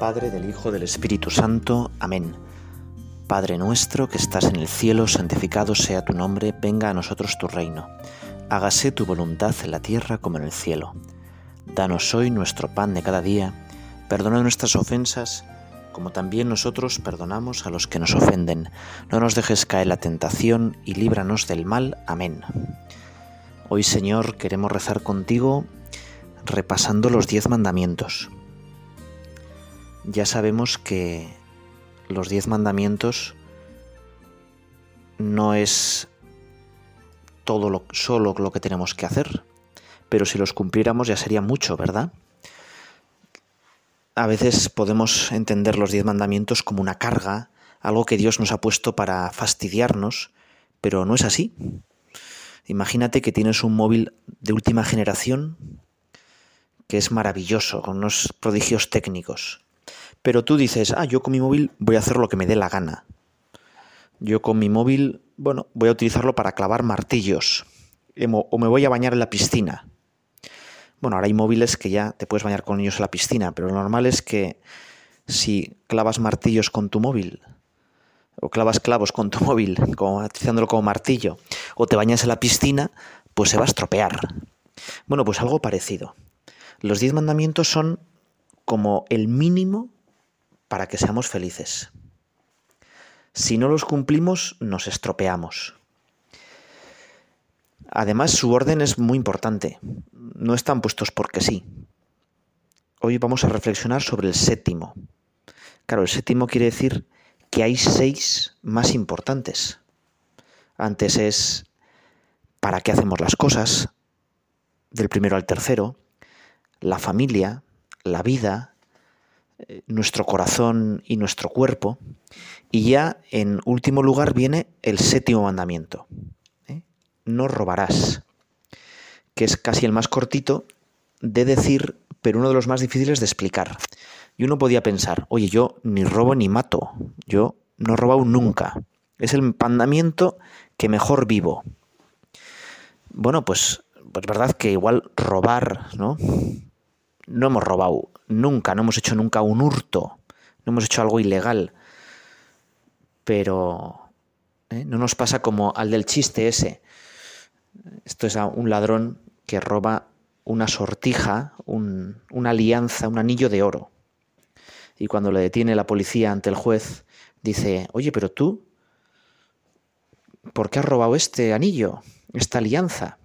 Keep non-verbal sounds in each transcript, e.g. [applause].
Padre, del Hijo, del Espíritu Santo. Amén. Padre nuestro que estás en el cielo, santificado sea tu nombre, venga a nosotros tu reino. Hágase tu voluntad en la tierra como en el cielo. Danos hoy nuestro pan de cada día, perdona nuestras ofensas, como también nosotros perdonamos a los que nos ofenden. No nos dejes caer la tentación y líbranos del mal. Amén. Hoy, Señor, queremos rezar contigo repasando los diez mandamientos ya sabemos que los diez mandamientos no es todo lo, solo lo que tenemos que hacer, pero si los cumpliéramos ya sería mucho, ¿verdad? A veces podemos entender los diez mandamientos como una carga, algo que Dios nos ha puesto para fastidiarnos, pero no es así. Imagínate que tienes un móvil de última generación que es maravilloso, con unos prodigios técnicos. Pero tú dices, ah, yo con mi móvil voy a hacer lo que me dé la gana. Yo con mi móvil, bueno, voy a utilizarlo para clavar martillos. O me voy a bañar en la piscina. Bueno, ahora hay móviles que ya te puedes bañar con ellos en la piscina, pero lo normal es que si clavas martillos con tu móvil, o clavas clavos con tu [laughs] móvil, como, utilizándolo como martillo, o te bañas en la piscina, pues se va a estropear. Bueno, pues algo parecido. Los diez mandamientos son como el mínimo para que seamos felices. Si no los cumplimos, nos estropeamos. Además, su orden es muy importante. No están puestos porque sí. Hoy vamos a reflexionar sobre el séptimo. Claro, el séptimo quiere decir que hay seis más importantes. Antes es para qué hacemos las cosas, del primero al tercero, la familia, la vida, nuestro corazón y nuestro cuerpo. Y ya en último lugar viene el séptimo mandamiento. ¿eh? No robarás, que es casi el más cortito de decir, pero uno de los más difíciles de explicar. Y uno podía pensar, oye, yo ni robo ni mato, yo no he robado nunca. Es el mandamiento que mejor vivo. Bueno, pues, pues verdad que igual robar, ¿no? No hemos robado nunca, no hemos hecho nunca un hurto, no hemos hecho algo ilegal. Pero ¿eh? no nos pasa como al del chiste ese. Esto es a un ladrón que roba una sortija, una alianza, un anillo de oro. Y cuando le detiene la policía ante el juez, dice, oye, pero tú, ¿por qué has robado este anillo, esta alianza?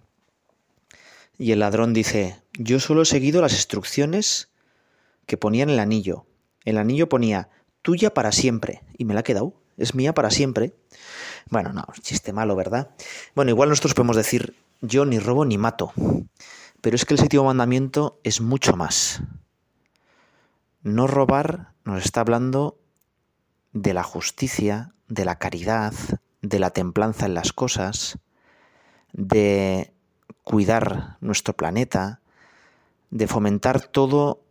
Y el ladrón dice, yo solo he seguido las instrucciones que ponía en el anillo. El anillo ponía tuya para siempre y me la ha quedado. Es mía para siempre. Bueno, no, chiste malo, ¿verdad? Bueno, igual nosotros podemos decir yo ni robo ni mato. Pero es que el séptimo mandamiento es mucho más. No robar nos está hablando de la justicia, de la caridad, de la templanza en las cosas, de cuidar nuestro planeta, de fomentar todo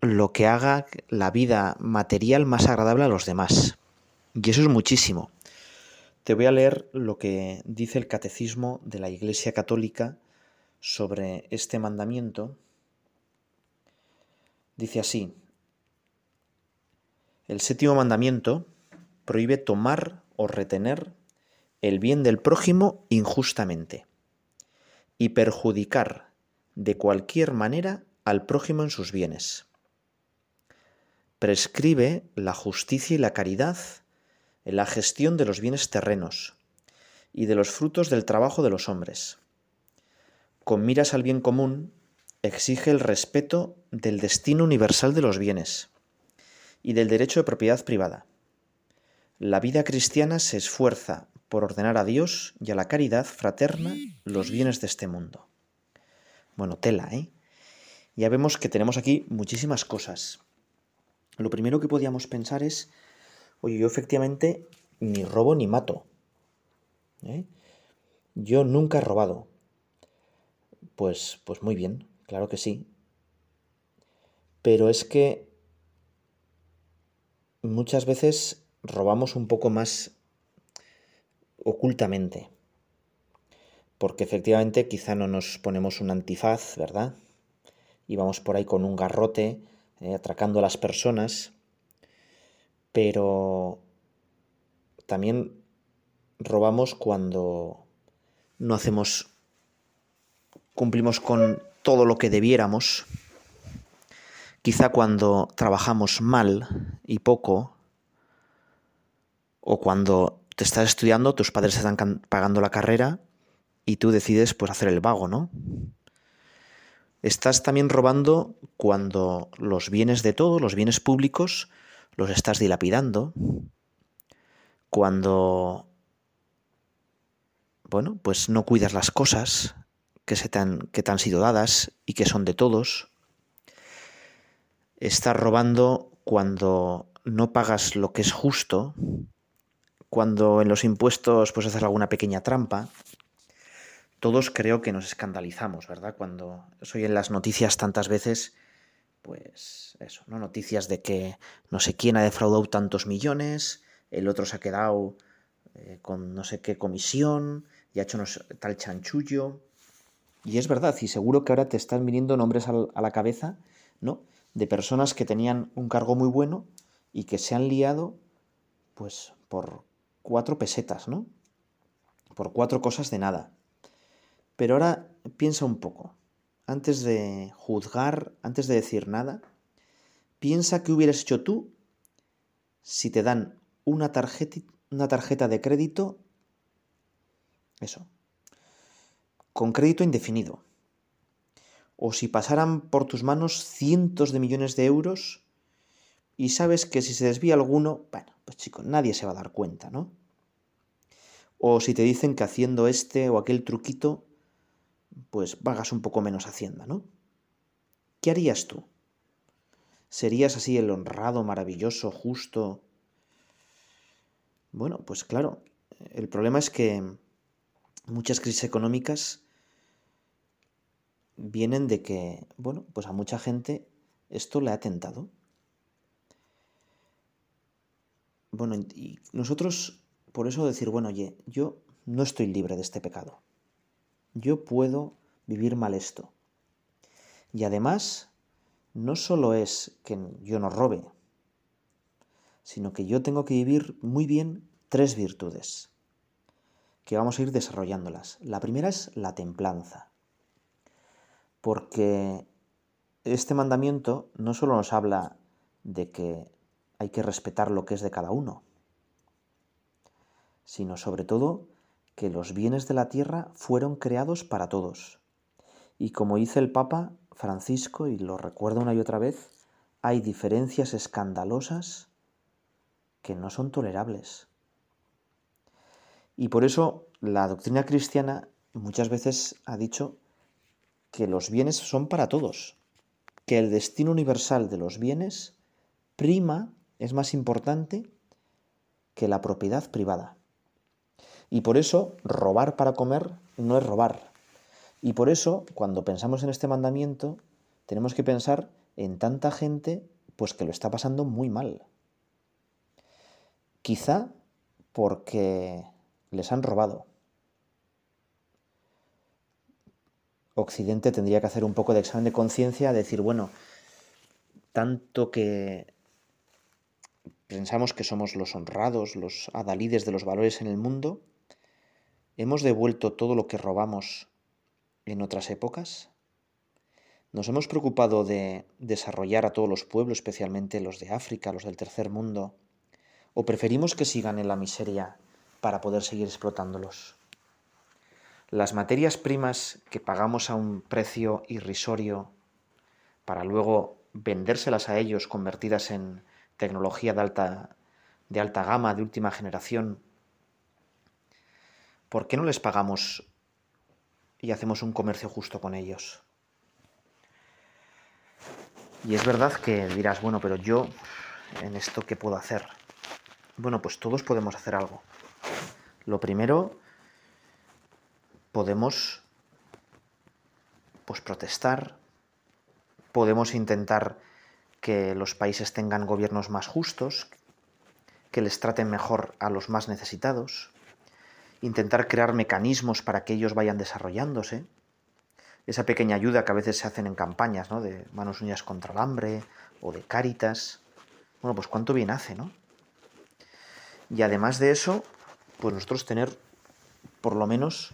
lo que haga la vida material más agradable a los demás. Y eso es muchísimo. Te voy a leer lo que dice el Catecismo de la Iglesia Católica sobre este mandamiento. Dice así, el séptimo mandamiento prohíbe tomar o retener el bien del prójimo injustamente y perjudicar de cualquier manera al prójimo en sus bienes prescribe la justicia y la caridad en la gestión de los bienes terrenos y de los frutos del trabajo de los hombres. Con miras al bien común, exige el respeto del destino universal de los bienes y del derecho de propiedad privada. La vida cristiana se esfuerza por ordenar a Dios y a la caridad fraterna los bienes de este mundo. Bueno, tela, ¿eh? Ya vemos que tenemos aquí muchísimas cosas lo primero que podíamos pensar es, oye, yo efectivamente ni robo ni mato. ¿eh? Yo nunca he robado. Pues, pues muy bien, claro que sí. Pero es que muchas veces robamos un poco más ocultamente. Porque efectivamente quizá no nos ponemos un antifaz, ¿verdad? Y vamos por ahí con un garrote eh, atracando a las personas, pero también robamos cuando no hacemos, cumplimos con todo lo que debiéramos, quizá cuando trabajamos mal y poco, o cuando te estás estudiando, tus padres están pagando la carrera y tú decides pues hacer el vago, ¿no? Estás también robando cuando los bienes de todos, los bienes públicos, los estás dilapidando, cuando bueno, pues no cuidas las cosas que, se te han, que te han sido dadas y que son de todos. Estás robando cuando no pagas lo que es justo, cuando en los impuestos pues haces alguna pequeña trampa. Todos creo que nos escandalizamos, ¿verdad? Cuando soy en las noticias tantas veces, pues eso, ¿no? Noticias de que no sé quién ha defraudado tantos millones, el otro se ha quedado eh, con no sé qué comisión, y ha hecho tal chanchullo. Y es verdad, y seguro que ahora te están viniendo nombres a la cabeza, ¿no? De personas que tenían un cargo muy bueno y que se han liado, pues, por cuatro pesetas, ¿no? Por cuatro cosas de nada. Pero ahora piensa un poco. Antes de juzgar, antes de decir nada, piensa qué hubieras hecho tú si te dan una tarjeta, de crédito eso. Con crédito indefinido. O si pasaran por tus manos cientos de millones de euros y sabes que si se desvía alguno, bueno, pues chico, nadie se va a dar cuenta, ¿no? O si te dicen que haciendo este o aquel truquito, pues vagas un poco menos hacienda, ¿no? ¿Qué harías tú? ¿Serías así el honrado, maravilloso, justo? Bueno, pues claro, el problema es que muchas crisis económicas vienen de que, bueno, pues a mucha gente esto le ha tentado. Bueno, y nosotros, por eso decir, bueno, oye, yo no estoy libre de este pecado. Yo puedo vivir mal esto. Y además, no solo es que yo no robe, sino que yo tengo que vivir muy bien tres virtudes que vamos a ir desarrollándolas. La primera es la templanza, porque este mandamiento no solo nos habla de que hay que respetar lo que es de cada uno, sino sobre todo que los bienes de la tierra fueron creados para todos. Y como dice el Papa Francisco, y lo recuerdo una y otra vez, hay diferencias escandalosas que no son tolerables. Y por eso la doctrina cristiana muchas veces ha dicho que los bienes son para todos, que el destino universal de los bienes prima, es más importante que la propiedad privada. Y por eso robar para comer no es robar. Y por eso, cuando pensamos en este mandamiento, tenemos que pensar en tanta gente pues que lo está pasando muy mal. Quizá porque les han robado. Occidente tendría que hacer un poco de examen de conciencia, decir, bueno, tanto que pensamos que somos los honrados, los adalides de los valores en el mundo, ¿hemos devuelto todo lo que robamos en otras épocas? ¿Nos hemos preocupado de desarrollar a todos los pueblos, especialmente los de África, los del tercer mundo? ¿O preferimos que sigan en la miseria para poder seguir explotándolos. Las materias primas que pagamos a un precio irrisorio para luego vendérselas a ellos convertidas en tecnología de alta, de alta gama, de última generación, ¿por qué no les pagamos y hacemos un comercio justo con ellos? Y es verdad que dirás, bueno, pero yo en esto qué puedo hacer? Bueno, pues todos podemos hacer algo. Lo primero, podemos pues protestar, podemos intentar que los países tengan gobiernos más justos, que les traten mejor a los más necesitados, intentar crear mecanismos para que ellos vayan desarrollándose. esa pequeña ayuda que a veces se hacen en campañas, ¿no? De manos unidas contra el hambre o de cáritas. Bueno, pues cuánto bien hace, ¿no? Y además de eso, pues nosotros tener por lo menos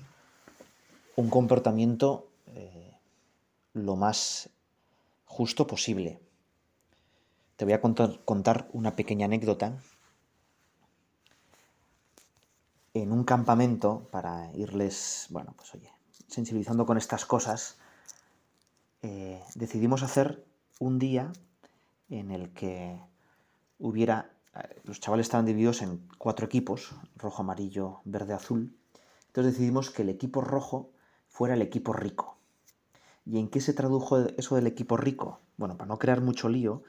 un comportamiento eh, lo más justo posible. Te voy a contar, contar una pequeña anécdota. En un campamento, para irles, bueno, pues oye, sensibilizando con estas cosas, eh, decidimos hacer un día en el que hubiera, eh, los chavales estaban divididos en cuatro equipos, rojo, amarillo, verde, azul. Entonces decidimos que el equipo rojo fuera el equipo rico. ¿Y en qué se tradujo eso del equipo rico? Bueno, para no crear mucho lío,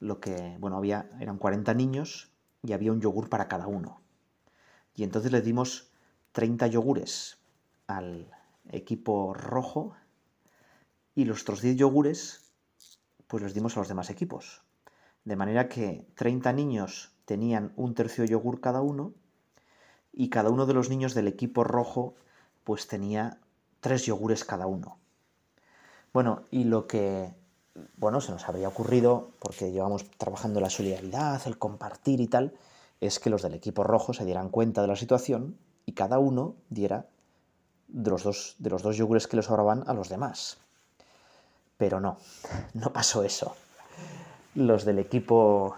lo que, bueno, había, eran 40 niños y había un yogur para cada uno. Y entonces le dimos 30 yogures al equipo rojo y los otros 10 yogures pues los dimos a los demás equipos. De manera que 30 niños tenían un tercio yogur cada uno y cada uno de los niños del equipo rojo pues tenía tres yogures cada uno. Bueno, y lo que bueno, se nos habría ocurrido, porque llevamos trabajando la solidaridad, el compartir y tal, es que los del equipo rojo se dieran cuenta de la situación y cada uno diera de los dos, de los dos yogures que les sobraban a los demás. Pero no, [laughs] no pasó eso. Los del equipo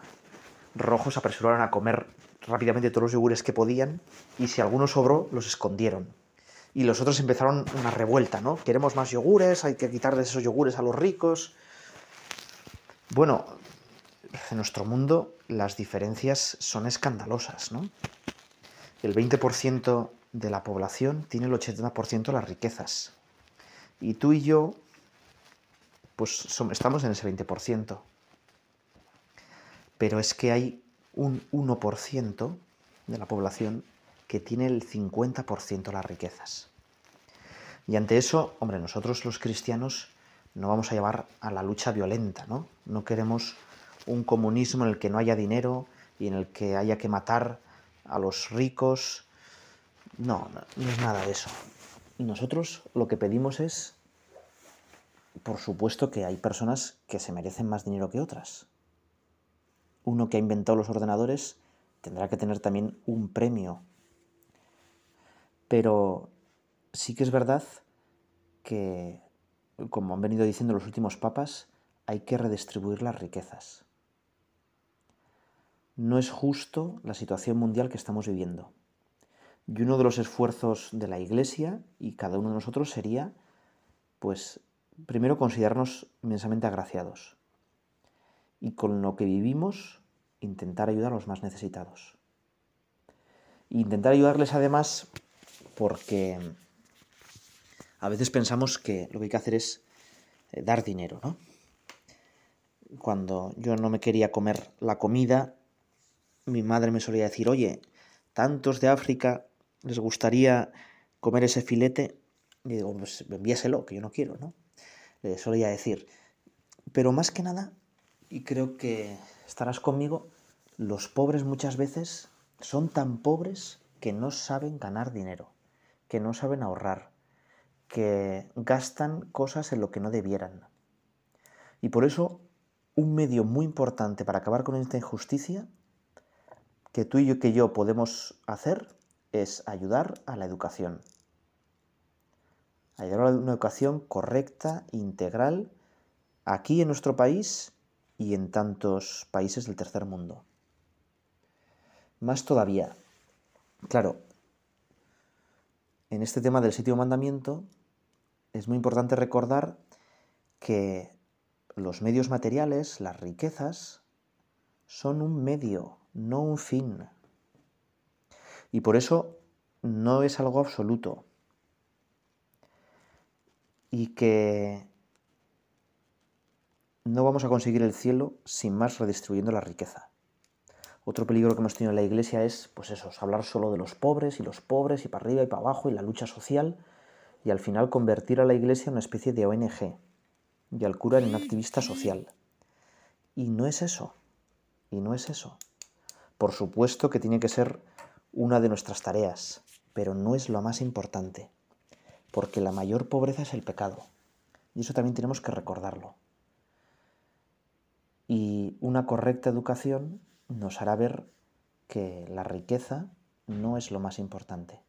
rojo se apresuraron a comer rápidamente todos los yogures que podían y si alguno sobró, los escondieron. Y los otros empezaron una revuelta, ¿no? Queremos más yogures, hay que quitar de esos yogures a los ricos. Bueno, en nuestro mundo las diferencias son escandalosas, ¿no? El 20% de la población tiene el 80% de las riquezas. Y tú y yo, pues estamos en ese 20%. Pero es que hay un 1% de la población que tiene el 50% de las riquezas. Y ante eso, hombre, nosotros los cristianos no vamos a llevar a la lucha violenta, ¿no? No queremos un comunismo en el que no haya dinero y en el que haya que matar a los ricos no, no es nada de eso. Nosotros lo que pedimos es, por supuesto que hay personas que se merecen más dinero que otras. Uno que ha inventado los ordenadores tendrá que tener también un premio. Pero sí que es verdad que, como han venido diciendo los últimos papas, hay que redistribuir las riquezas. No es justo la situación mundial que estamos viviendo. Y uno de los esfuerzos de la Iglesia y cada uno de nosotros sería, pues, primero considerarnos inmensamente agraciados y con lo que vivimos intentar ayudar a los más necesitados. intentar ayudarles además porque a veces pensamos que lo que hay que hacer es eh, dar dinero, ¿no? Cuando yo no me quería comer la comida, mi madre me solía decir, oye, tantos de África les gustaría comer ese filete, y digo, pues envíaselo, que yo no quiero, ¿no? Le solía decir. Pero más que nada, y creo que estarás conmigo, los pobres muchas veces son tan pobres que no saben ganar dinero, que no saben ahorrar, que gastan cosas en lo que no debieran. Y por eso, un medio muy importante para acabar con esta injusticia que tú y yo, que yo podemos hacer es ayudar a la educación. Ayudar a una educación correcta, integral, aquí en nuestro país y en tantos países del tercer mundo. Más todavía, claro, en este tema del sitio mandamiento es muy importante recordar que los medios materiales, las riquezas, son un medio, no un fin. Y por eso no es algo absoluto. Y que no vamos a conseguir el cielo sin más redistribuyendo la riqueza. Otro peligro que hemos tenido en la iglesia es, pues eso, hablar solo de los pobres y los pobres y para arriba y para abajo y la lucha social y al final convertir a la iglesia en una especie de ONG y al cura en un activista social. Y no es eso, y no es eso. Por supuesto que tiene que ser una de nuestras tareas, pero no es lo más importante. porque la mayor pobreza es el pecado. Y eso también tenemos que recordarlo. Y una correcta educación nos hará ver que la riqueza no es lo más importante.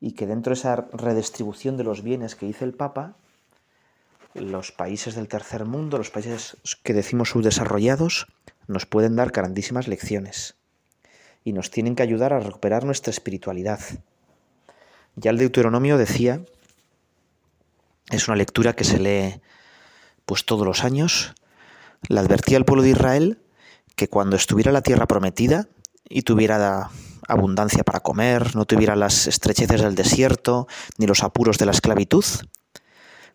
Y que dentro de esa redistribución de los bienes que dice el Papa, los países del tercer mundo, los países que decimos subdesarrollados, nos pueden dar grandísimas lecciones y nos tienen que ayudar a recuperar nuestra espiritualidad. Ya el Deuteronomio decía, es una lectura que se lee pues todos los años, le advertía al pueblo de Israel que cuando estuviera la tierra prometida y tuviera abundancia para comer, no tuviera las estrecheces del desierto ni los apuros de la esclavitud,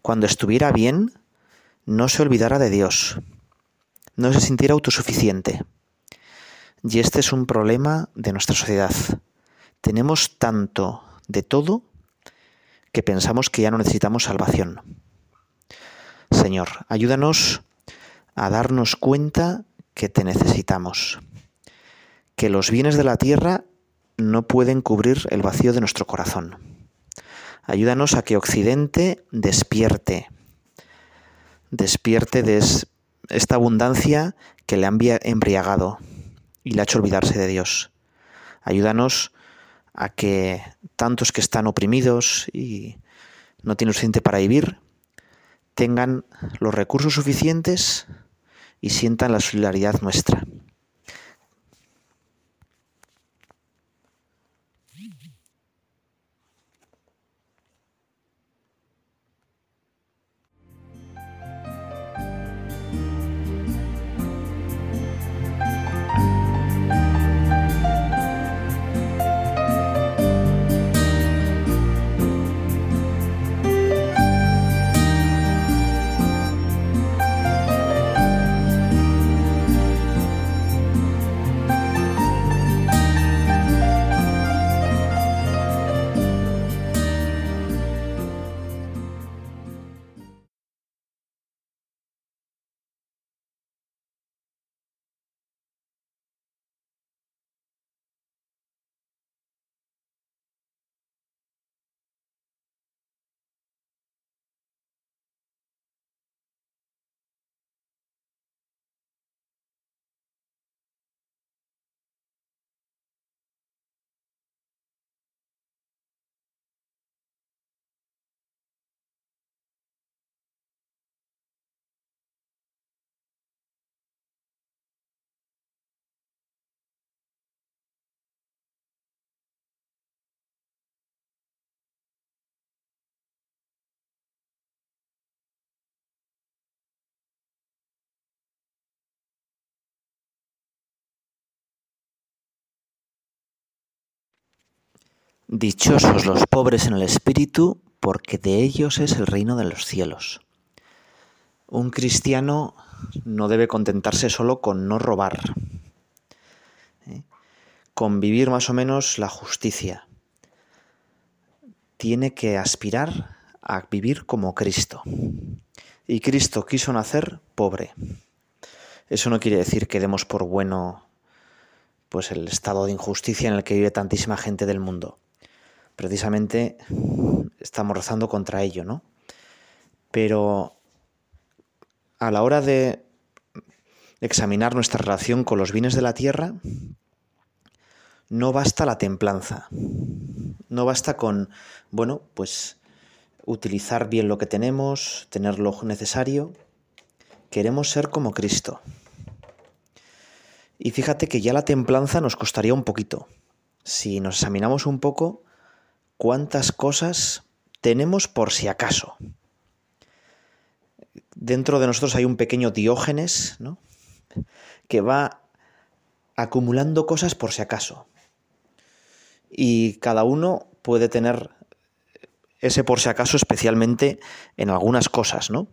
cuando estuviera bien, no se olvidara de Dios, no se sintiera autosuficiente. Y este es un problema de nuestra sociedad. Tenemos tanto de todo que pensamos que ya no necesitamos salvación. Señor, ayúdanos a darnos cuenta que te necesitamos, que los bienes de la tierra no pueden cubrir el vacío de nuestro corazón Ayúdanos a que Occidente despierte, despierte de esta abundancia que le ha embriagado y le ha hecho olvidarse de Dios. Ayúdanos a que tantos que están oprimidos y no tienen suficiente para vivir, tengan los recursos suficientes y sientan la solidaridad nuestra. Dichosos los pobres en el espíritu, porque de ellos es el reino de los cielos. Un cristiano no debe contentarse solo con no robar, ¿eh? con vivir más o menos la justicia. Tiene que aspirar a vivir como Cristo. Y Cristo quiso nacer pobre. Eso no quiere decir que demos por bueno pues el estado de injusticia en el que vive tantísima gente del mundo precisamente estamos rezando contra ello, ¿no? Pero a la hora de examinar nuestra relación con los bienes de la tierra, no basta la templanza, no basta con, bueno, pues utilizar bien lo que tenemos, tener lo necesario, queremos ser como Cristo. Y fíjate que ya la templanza nos costaría un poquito. Si nos examinamos un poco, cuántas cosas tenemos por si acaso. Dentro de nosotros hay un pequeño diógenes, ¿no? Que va acumulando cosas por si acaso. Y cada uno puede tener ese por si acaso especialmente en algunas cosas, ¿no?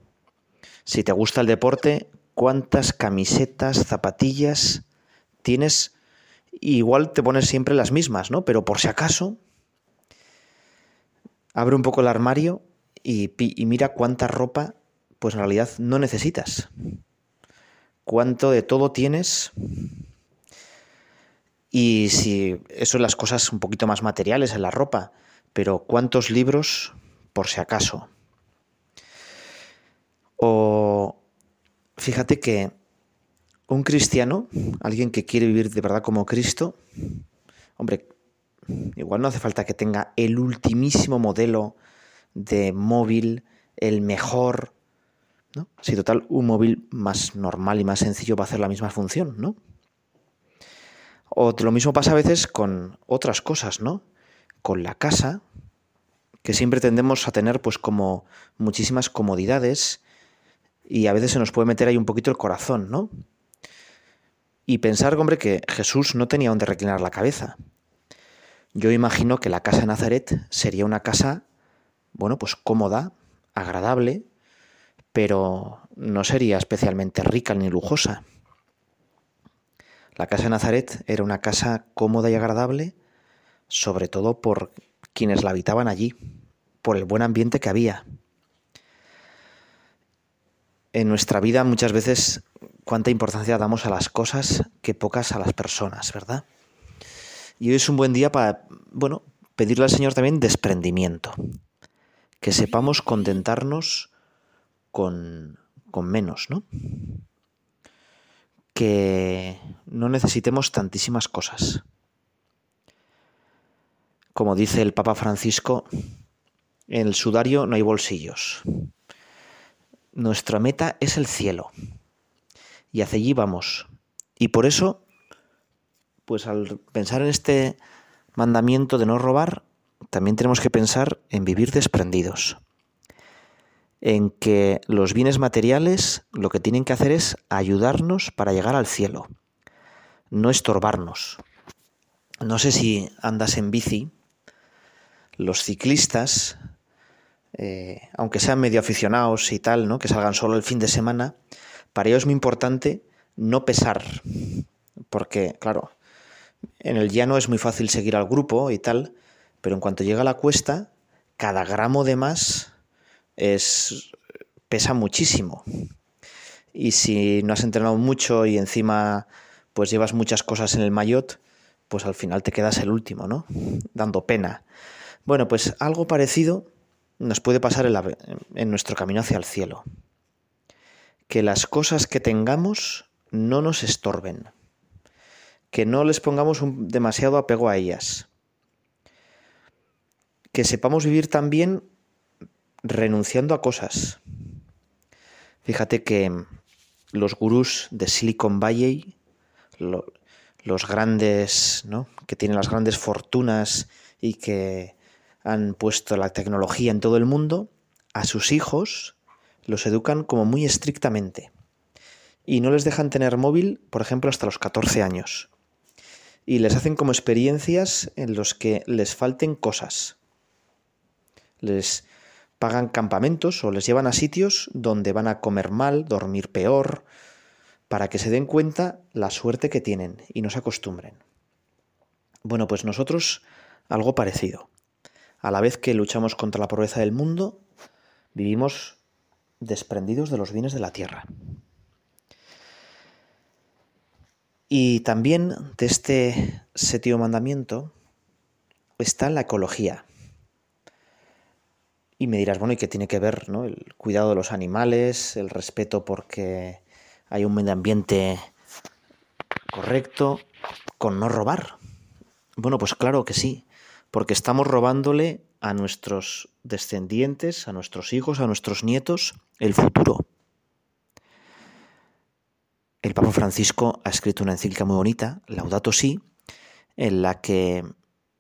Si te gusta el deporte, ¿cuántas camisetas, zapatillas tienes? Igual te pones siempre las mismas, ¿no? Pero por si acaso, abre un poco el armario y, mira cuánta ropa pues en realidad no necesitas. Cuánto de todo tienes. Y si eso es las cosas un poquito más materiales en la ropa, pero ¿cuántos libros por si acaso? O fíjate que un cristiano, alguien que quiere vivir de verdad como Cristo, hombre, igual no hace falta que tenga el ultimísimo modelo de móvil, el mejor, ¿no? Si total, un móvil más normal y más sencillo va a hacer la misma función, ¿no? O lo mismo pasa a veces con otras cosas, ¿no? Con la casa, que siempre tendemos a tener pues como muchísimas comodidades y a veces se nos puede meter ahí un poquito el corazón, ¿no? Y pensar, hombre, que Jesús no tenía donde reclinar la cabeza. Yo imagino que la casa de Nazaret sería una casa, bueno, pues cómoda, agradable, pero no sería especialmente rica ni lujosa. La casa de Nazaret era una casa cómoda y agradable, sobre todo por quienes la habitaban allí, por el buen ambiente que había. En nuestra vida muchas veces cuánta importancia damos a las cosas que pocas a las personas, ¿verdad? Y hoy es un buen día para, bueno, pedirle al Señor también desprendimiento, que sepamos contentarnos con, con menos, ¿no? Que no necesitemos tantísimas cosas. Como dice el Papa Francisco, en el sudario no hay bolsillos. Nuestra meta es el cielo. Y hacia allí vamos. Y por eso, pues al pensar en este mandamiento de no robar, también tenemos que pensar en vivir desprendidos. En que los bienes materiales lo que tienen que hacer es ayudarnos para llegar al cielo, no estorbarnos. No sé si andas en bici, los ciclistas eh, aunque sean medio aficionados y tal, ¿no? que salgan solo el fin de semana, para ellos es muy importante no pesar, porque, claro, en el llano es muy fácil seguir al grupo y tal, pero en cuanto llega a la cuesta, cada gramo de más es pesa muchísimo. Y si no has entrenado mucho y encima pues llevas muchas cosas en el maillot, pues al final te quedas el último, ¿no? Dando pena. Bueno, pues algo parecido nos puede pasar en, nuestro camino hacia el cielo. Que las cosas que tengamos no nos estorben. Que no les pongamos demasiado apego a ellas. Que sepamos vivir también renunciando a cosas. Fíjate que los gurús de Silicon Valley, los grandes, ¿no? que tienen las grandes fortunas y que han puesto la tecnología en todo el mundo, a sus hijos los educan como muy estrictamente. Y no les dejan tener móvil, por ejemplo, hasta los 14 años. Y les hacen como experiencias en los que les falten cosas. Les pagan campamentos o les llevan a sitios donde van a comer mal, dormir peor, para que se den cuenta la suerte que tienen y no se acostumbren. Bueno, pues nosotros algo parecido a la vez que luchamos contra la pobreza del mundo, vivimos desprendidos de los bienes de la tierra. Y también de este séptimo mandamiento está la ecología. Y me dirás, bueno, ¿y qué tiene que ver ¿no? el cuidado de los animales, el respeto porque hay un medio ambiente correcto, con no robar? Bueno, pues claro que sí porque estamos robándole a nuestros descendientes, a nuestros hijos, a nuestros nietos, el futuro. El Papa Francisco ha escrito una encíclica muy bonita, Laudato Si, en la que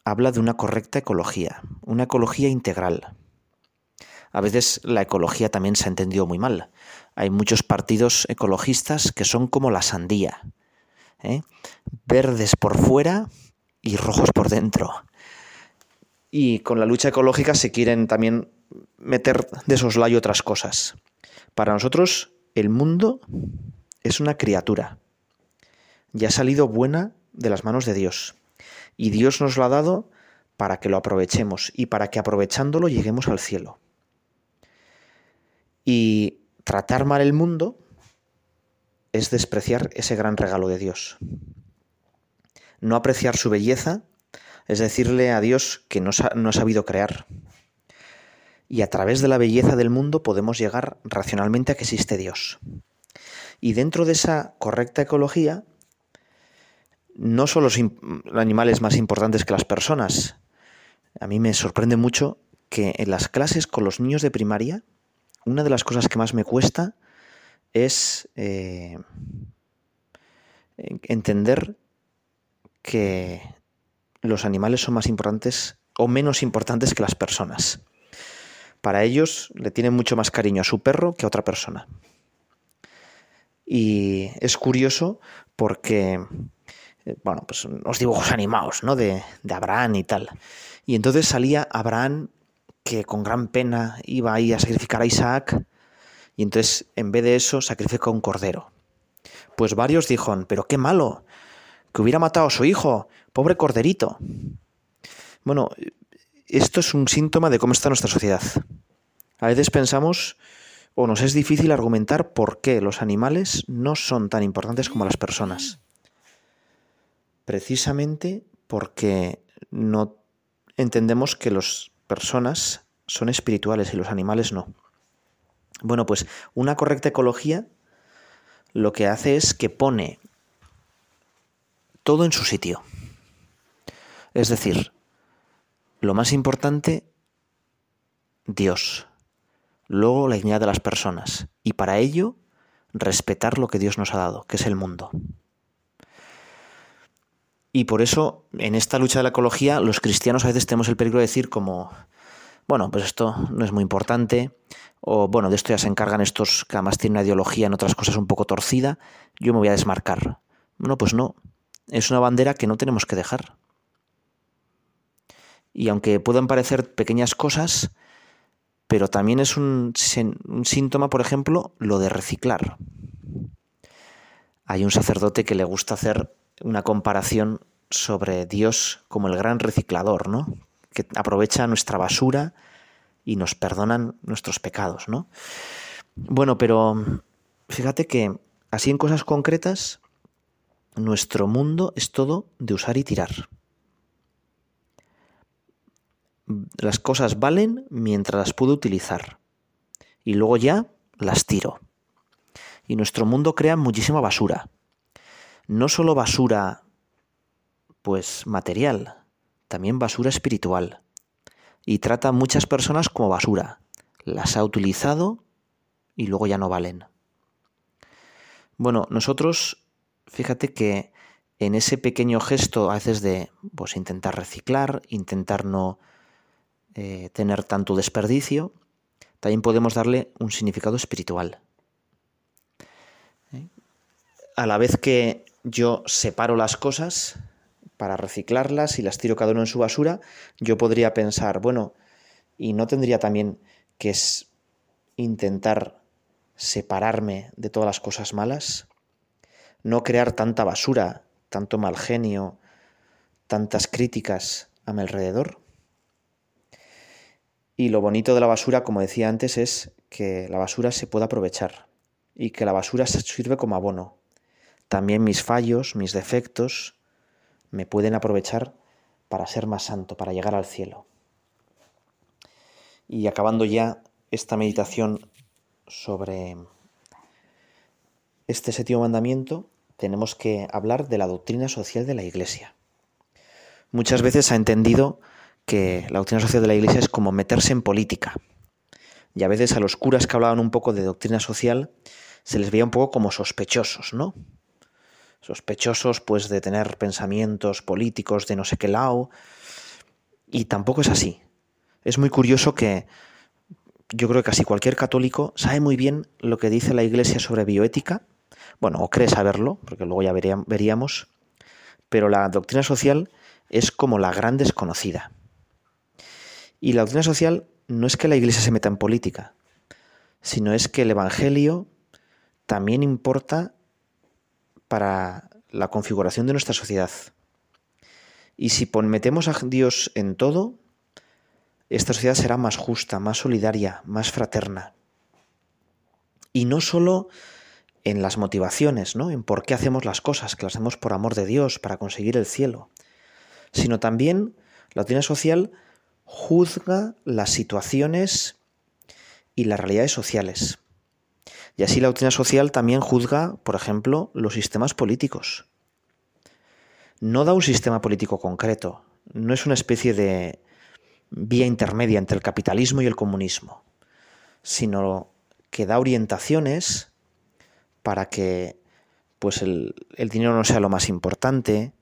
habla de una correcta ecología, una ecología integral. A veces la ecología también se ha entendido muy mal. Hay muchos partidos ecologistas que son como la sandía, ¿eh? verdes por fuera y rojos por dentro y con la lucha ecológica se quieren también meter de soslayo otras cosas. Para nosotros el mundo es una criatura y ha salido buena de las manos de Dios. Y Dios nos lo ha dado para que lo aprovechemos y para que aprovechándolo lleguemos al cielo. Y tratar mal el mundo es despreciar ese gran regalo de Dios. No apreciar su belleza es decirle a Dios que no, ha sabido crear. Y a través de la belleza del mundo podemos llegar racionalmente a que existe Dios. Y dentro de esa correcta ecología, no son los animales más importantes que las personas. A mí me sorprende mucho que en las clases con los niños de primaria, una de las cosas que más me cuesta es eh, entender que los animales son más importantes o menos importantes que las personas. Para ellos le tienen mucho más cariño a su perro que a otra persona. Y es curioso porque, eh, bueno, pues los dibujos animados, ¿no? De, de Abraham y tal. Y entonces salía Abraham que con gran pena iba ahí a sacrificar a Isaac y entonces en vez de eso sacrifica un cordero. Pues varios dijeron, pero qué malo, que hubiera matado a su hijo, pobre corderito. Bueno, esto es un síntoma de cómo está nuestra sociedad. A veces pensamos o nos es difícil argumentar por qué los animales no son tan importantes como las personas. Precisamente porque no entendemos que las personas son espirituales y los animales no. Bueno, pues una correcta ecología lo que hace es que pone todo en su sitio. Es decir, lo más importante, Dios. Luego la dignidad de las personas. Y para ello, respetar lo que Dios nos ha dado, que es el mundo. Y por eso, en esta lucha de la ecología, los cristianos a veces tenemos el peligro de decir como, bueno, pues esto no es muy importante, o bueno, de esto ya se encargan estos que además tienen una ideología en otras cosas un poco torcida, yo me voy a desmarcar. Bueno, pues no, es una bandera que no tenemos que dejar. Y aunque puedan parecer pequeñas cosas, pero también es un, síntoma, por ejemplo, lo de reciclar. Hay un sacerdote que le gusta hacer una comparación sobre Dios como el gran reciclador, ¿no? Que aprovecha nuestra basura y nos perdonan nuestros pecados, ¿no? Bueno, pero fíjate que así en cosas concretas, nuestro mundo es todo de usar y tirar. Las cosas valen mientras las puedo utilizar y luego ya las tiro. Y nuestro mundo crea muchísima basura. No solo basura pues material, también basura espiritual y trata a muchas personas como basura. Las ha utilizado y luego ya no valen. Bueno, nosotros, fíjate que en ese pequeño gesto a veces de pues, intentar reciclar, intentar no eh, tener tanto desperdicio, también podemos darle un significado espiritual. ¿Eh? A la vez que yo separo las cosas, para reciclarlas y las tiro cada uno en su basura, yo podría pensar, bueno, y no tendría también que intentar separarme de todas las cosas malas, no crear tanta basura, tanto mal genio, tantas críticas a mi alrededor. Y lo bonito de la basura, como decía antes, es que la basura se puede aprovechar y que la basura sirve como abono. También mis fallos, mis defectos, me pueden aprovechar para ser más santo, para llegar al cielo. Y acabando ya esta meditación sobre este séptimo mandamiento, tenemos que hablar de la doctrina social de la Iglesia. Muchas veces ha entendido que la doctrina social de la Iglesia es como meterse en política. Y a veces a los curas que hablaban un poco de doctrina social se les veía un poco como sospechosos, ¿no? sospechosos pues de tener pensamientos políticos de no sé qué lado y tampoco es así. Es muy curioso que yo creo que casi cualquier católico sabe muy bien lo que dice la Iglesia sobre bioética, bueno, o cree saberlo, porque luego ya veríamos, pero la doctrina social es como la gran desconocida. Y la doctrina social no es que la Iglesia se meta en política, sino es que el Evangelio también importa para la configuración de nuestra sociedad. Y si metemos a Dios en todo, esta sociedad será más justa, más solidaria, más fraterna. Y no solo en las motivaciones, ¿no? En por qué hacemos las cosas, que las hacemos por amor de Dios, para conseguir el cielo, sino también La doctrina social juzga las situaciones y las realidades sociales. Y así la doctrina social también juzga, por ejemplo, los sistemas políticos. No da un sistema político concreto, no es una especie de vía intermedia entre el capitalismo y el comunismo, sino que da orientaciones para que pues el, el dinero no sea lo más importante,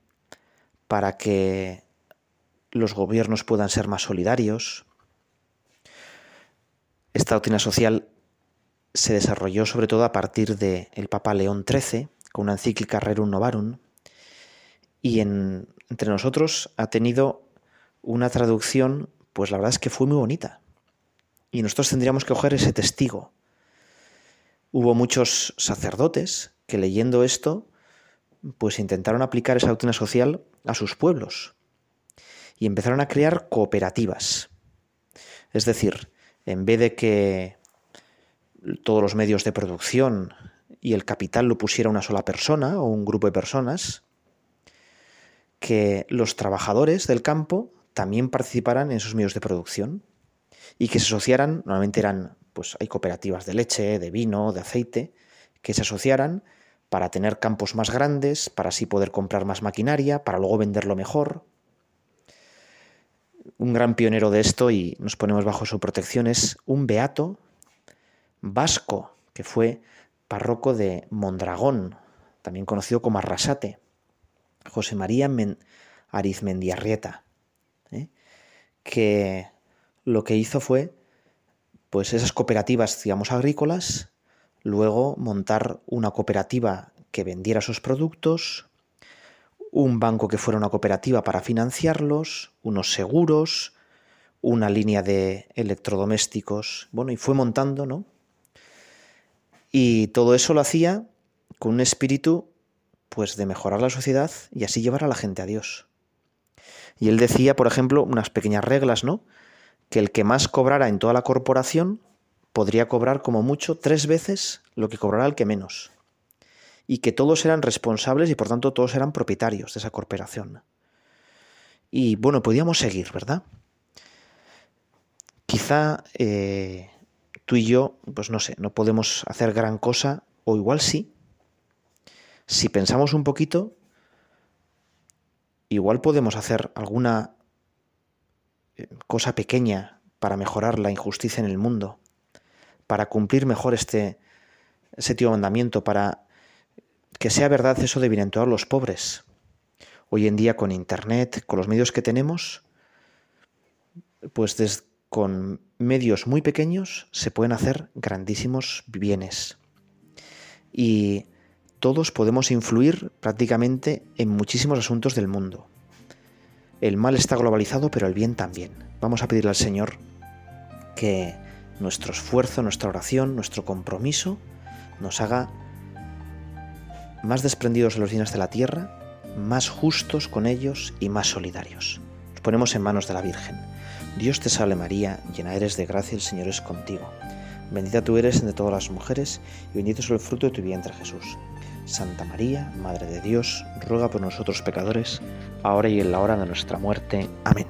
para que los gobiernos puedan ser más solidarios. Esta doctrina social se desarrolló sobre todo a partir del el Papa León XIII, con una encíclica Rerum Novarum, y en, entre nosotros ha tenido una traducción, pues la verdad es que fue muy bonita. Y nosotros tendríamos que coger ese testigo. Hubo muchos sacerdotes que leyendo esto, pues intentaron aplicar esa doctrina social a sus pueblos y empezaron a crear cooperativas. Es decir, en vez de que todos los medios de producción y el capital lo pusiera una sola persona o un grupo de personas, que los trabajadores del campo también participaran en esos medios de producción y que se asociaran, normalmente eran, pues hay cooperativas de leche, de vino, de aceite, que se asociaran para tener campos más grandes, para así poder comprar más maquinaria, para luego venderlo mejor. Un gran pionero de esto, y nos ponemos bajo su protección, es un beato vasco, que fue párroco de Mondragón, también conocido como Arrasate, José María Arizmendiarrieta, ¿eh? que lo que hizo fue, pues esas cooperativas, digamos, agrícolas, luego montar una cooperativa que vendiera sus productos, un banco que fuera una cooperativa para financiarlos, unos seguros, una línea de electrodomésticos, bueno, y fue montando, ¿no? Y todo eso lo hacía con un espíritu pues de mejorar la sociedad y así llevar a la gente a Dios. Y él decía, por ejemplo, unas pequeñas reglas, ¿no? Que el que más cobrara en toda la corporación podría cobrar como mucho tres veces lo que cobrará el que menos. Y que todos eran responsables y por tanto todos eran propietarios de esa corporación. Y bueno, podíamos seguir, ¿verdad? Quizá eh, tú y yo, pues no sé, no podemos hacer gran cosa, o igual sí. Si pensamos un poquito, igual podemos hacer alguna eh, cosa pequeña para mejorar la injusticia en el mundo para cumplir mejor este séptimo mandamiento, para que sea verdad eso de todos los pobres. Hoy en día con Internet, con los medios que tenemos, pues con medios muy pequeños se pueden hacer grandísimos bienes. Y todos podemos influir prácticamente en muchísimos asuntos del mundo. El mal está globalizado, pero el bien también. Vamos a pedirle al Señor que nuestro esfuerzo, nuestra oración, nuestro compromiso nos haga más desprendidos de los bienes de la tierra, más justos con ellos y más solidarios. Nos ponemos en manos de la Virgen. Dios te salve María, llena eres de gracia, el Señor es contigo. Bendita tú eres entre todas las mujeres y bendito es el fruto de tu vientre Jesús. Santa María, Madre de Dios, ruega por nosotros pecadores, ahora y en la hora de nuestra muerte. Amén.